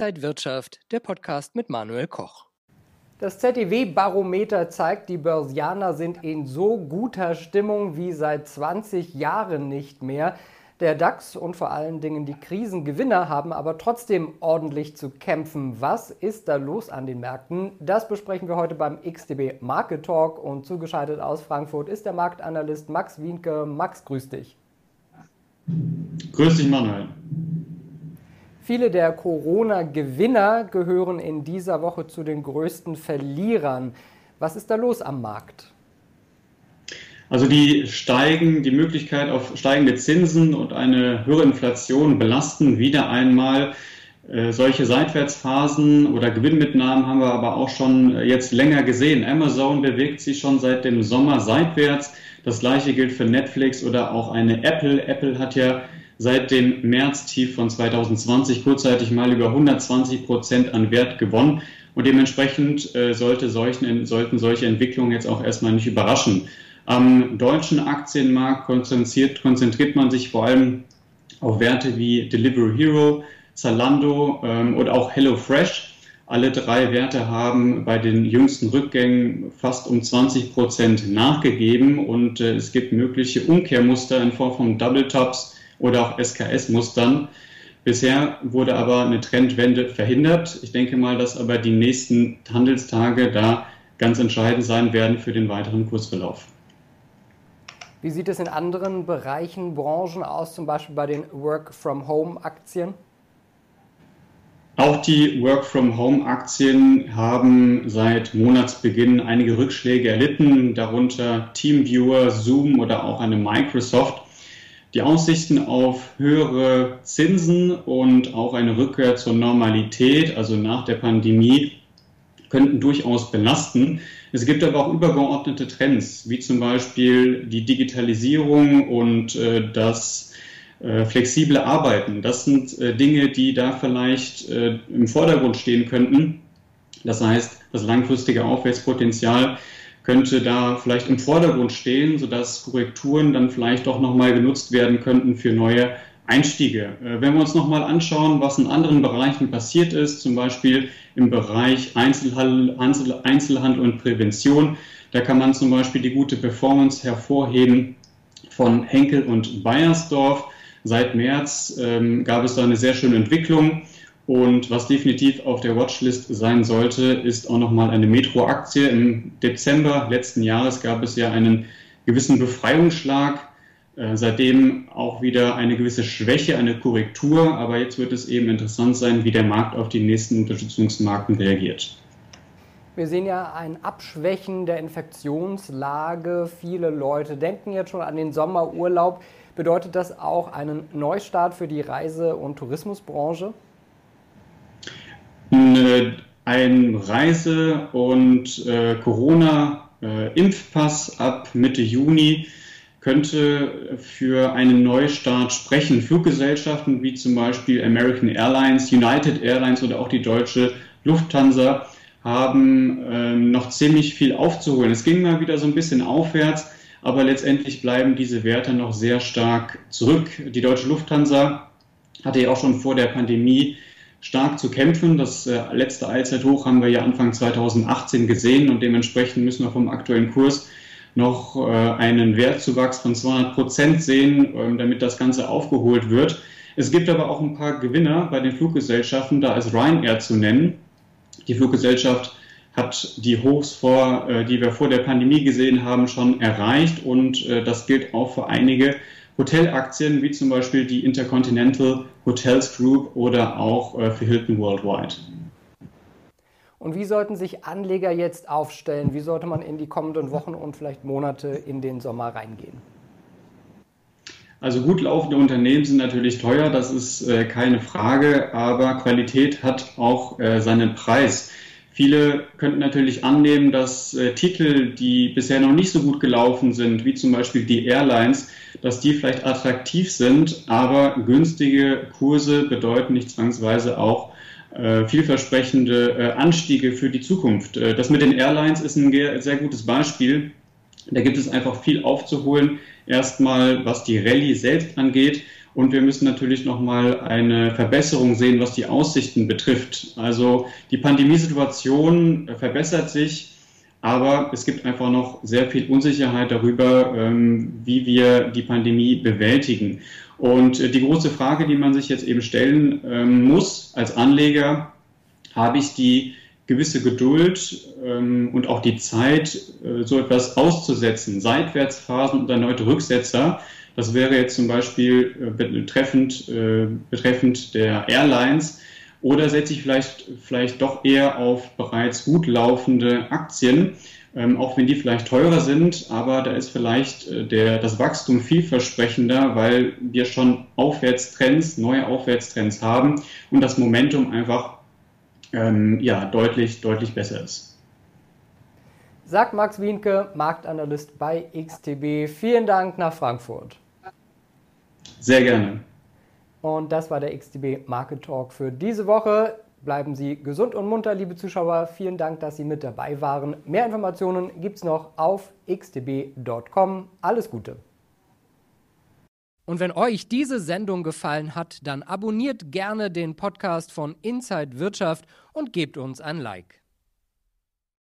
Inside Wirtschaft, der Podcast mit Manuel Koch. Das ZDW-Barometer zeigt, die Börsianer sind in so guter Stimmung wie seit 20 Jahren nicht mehr. Der DAX und vor allen Dingen die Krisengewinner haben aber trotzdem ordentlich zu kämpfen. Was ist da los an den Märkten? Das besprechen wir heute beim XTB Market Talk und zugeschaltet aus Frankfurt ist der Marktanalyst Max Wienke. Max, grüß dich. Grüß dich, Manuel. Viele der Corona-Gewinner gehören in dieser Woche zu den größten Verlierern. Was ist da los am Markt? Also die steigen, die Möglichkeit auf steigende Zinsen und eine höhere Inflation belasten wieder einmal äh, solche Seitwärtsphasen oder Gewinnmitnahmen haben wir aber auch schon jetzt länger gesehen. Amazon bewegt sich schon seit dem Sommer seitwärts. Das gleiche gilt für Netflix oder auch eine Apple. Apple hat ja seit dem März-Tief von 2020 kurzzeitig mal über 120 Prozent an Wert gewonnen. Und dementsprechend äh, sollte solchen, sollten solche Entwicklungen jetzt auch erstmal nicht überraschen. Am deutschen Aktienmarkt konzentriert, konzentriert man sich vor allem auf Werte wie Delivery Hero, Zalando ähm, oder auch HelloFresh. Alle drei Werte haben bei den jüngsten Rückgängen fast um 20 Prozent nachgegeben und äh, es gibt mögliche Umkehrmuster in Form von Double Tops oder auch SKS-Mustern. Bisher wurde aber eine Trendwende verhindert. Ich denke mal, dass aber die nächsten Handelstage da ganz entscheidend sein werden für den weiteren Kursverlauf. Wie sieht es in anderen Bereichen, Branchen aus, zum Beispiel bei den Work-from-Home-Aktien? Auch die Work-from-Home-Aktien haben seit Monatsbeginn einige Rückschläge erlitten, darunter TeamViewer, Zoom oder auch eine Microsoft. Die Aussichten auf höhere Zinsen und auch eine Rückkehr zur Normalität, also nach der Pandemie, könnten durchaus belasten. Es gibt aber auch übergeordnete Trends, wie zum Beispiel die Digitalisierung und äh, das äh, flexible Arbeiten. Das sind äh, Dinge, die da vielleicht äh, im Vordergrund stehen könnten. Das heißt, das langfristige Aufwärtspotenzial könnte da vielleicht im Vordergrund stehen, sodass Korrekturen dann vielleicht auch nochmal genutzt werden könnten für neue Einstiege. Äh, wenn wir uns nochmal anschauen, was in anderen Bereichen passiert ist, zum Beispiel im Bereich Einzelhandel, Einzelhandel und Prävention, da kann man zum Beispiel die gute Performance hervorheben von Henkel und Bayersdorf. Seit März ähm, gab es da eine sehr schöne Entwicklung. Und was definitiv auf der Watchlist sein sollte, ist auch nochmal eine Metro-Aktie. Im Dezember letzten Jahres gab es ja einen gewissen Befreiungsschlag. Äh, seitdem auch wieder eine gewisse Schwäche, eine Korrektur. Aber jetzt wird es eben interessant sein, wie der Markt auf die nächsten Unterstützungsmarken reagiert. Wir sehen ja ein Abschwächen der Infektionslage. Viele Leute denken jetzt schon an den Sommerurlaub. Bedeutet das auch einen Neustart für die Reise- und Tourismusbranche? Ein Reise- und äh, Corona-Impfpass ab Mitte Juni könnte für einen Neustart sprechen. Fluggesellschaften wie zum Beispiel American Airlines, United Airlines oder auch die deutsche Lufthansa haben äh, noch ziemlich viel aufzuholen. Es ging mal wieder so ein bisschen aufwärts, aber letztendlich bleiben diese Werte noch sehr stark zurück. Die deutsche Lufthansa hatte ja auch schon vor der Pandemie stark zu kämpfen. Das äh, letzte Allzeithoch haben wir ja Anfang 2018 gesehen und dementsprechend müssen wir vom aktuellen Kurs noch äh, einen Wertzuwachs von 200 Prozent sehen, ähm, damit das Ganze aufgeholt wird. Es gibt aber auch ein paar Gewinner bei den Fluggesellschaften, da ist Ryanair zu nennen. Die Fluggesellschaft hat die Hochs vor, äh, die wir vor der Pandemie gesehen haben, schon erreicht und das gilt auch für einige Hotelaktien wie zum Beispiel die Intercontinental Hotels Group oder auch äh, für Hilton Worldwide. Und wie sollten sich Anleger jetzt aufstellen? Wie sollte man in die kommenden Wochen und vielleicht Monate in den Sommer reingehen? Also gut laufende Unternehmen sind natürlich teuer, das ist äh, keine Frage, aber Qualität hat auch äh, seinen Preis. Viele könnten natürlich annehmen, dass äh, Titel, die bisher noch nicht so gut gelaufen sind, wie zum Beispiel die Airlines, dass die vielleicht attraktiv sind, aber günstige Kurse bedeuten nicht zwangsweise auch äh, vielversprechende äh, Anstiege für die Zukunft. Äh, das mit den Airlines ist ein sehr gutes Beispiel. Da gibt es einfach viel aufzuholen. Erstmal, was die Rallye selbst angeht Und wir müssen natürlich nochmal eine Verbesserung sehen, was die Aussichten betrifft. Also die Pandemiesituation verbessert sich, aber es gibt einfach noch sehr viel Unsicherheit darüber, ähm, wie wir die Pandemie bewältigen. Und äh, die große Frage, die man sich jetzt eben stellen ähm, muss als Anleger, habe ich die gewisse Geduld ähm, und auch die Zeit, äh, so etwas auszusetzen, Seitwärtsphasen und erneute Rücksetzer, das wäre jetzt zum Beispiel äh, betreffend, äh, betreffend der Airlines. Oder setze ich vielleicht, vielleicht doch eher auf bereits gut laufende Aktien, ähm, auch wenn die vielleicht teurer sind, aber da ist vielleicht äh, der, das Wachstum vielversprechender, weil wir schon Aufwärtstrends, neue Aufwärtstrends haben und das Momentum einfach ähm, ja, deutlich, deutlich besser ist. Sagt Max Wienke, Marktanalyst bei XTB. Vielen Dank nach Frankfurt. Sehr gerne. Und das war der XTB Market Talk für diese Woche. Bleiben Sie gesund und munter, liebe Zuschauer. Vielen Dank, dass Sie mit dabei waren. Mehr Informationen gibt es noch auf xtb.com. Alles Gute. Und wenn euch diese Sendung gefallen hat, dann abonniert gerne den Podcast von Inside Wirtschaft und gebt uns ein Like.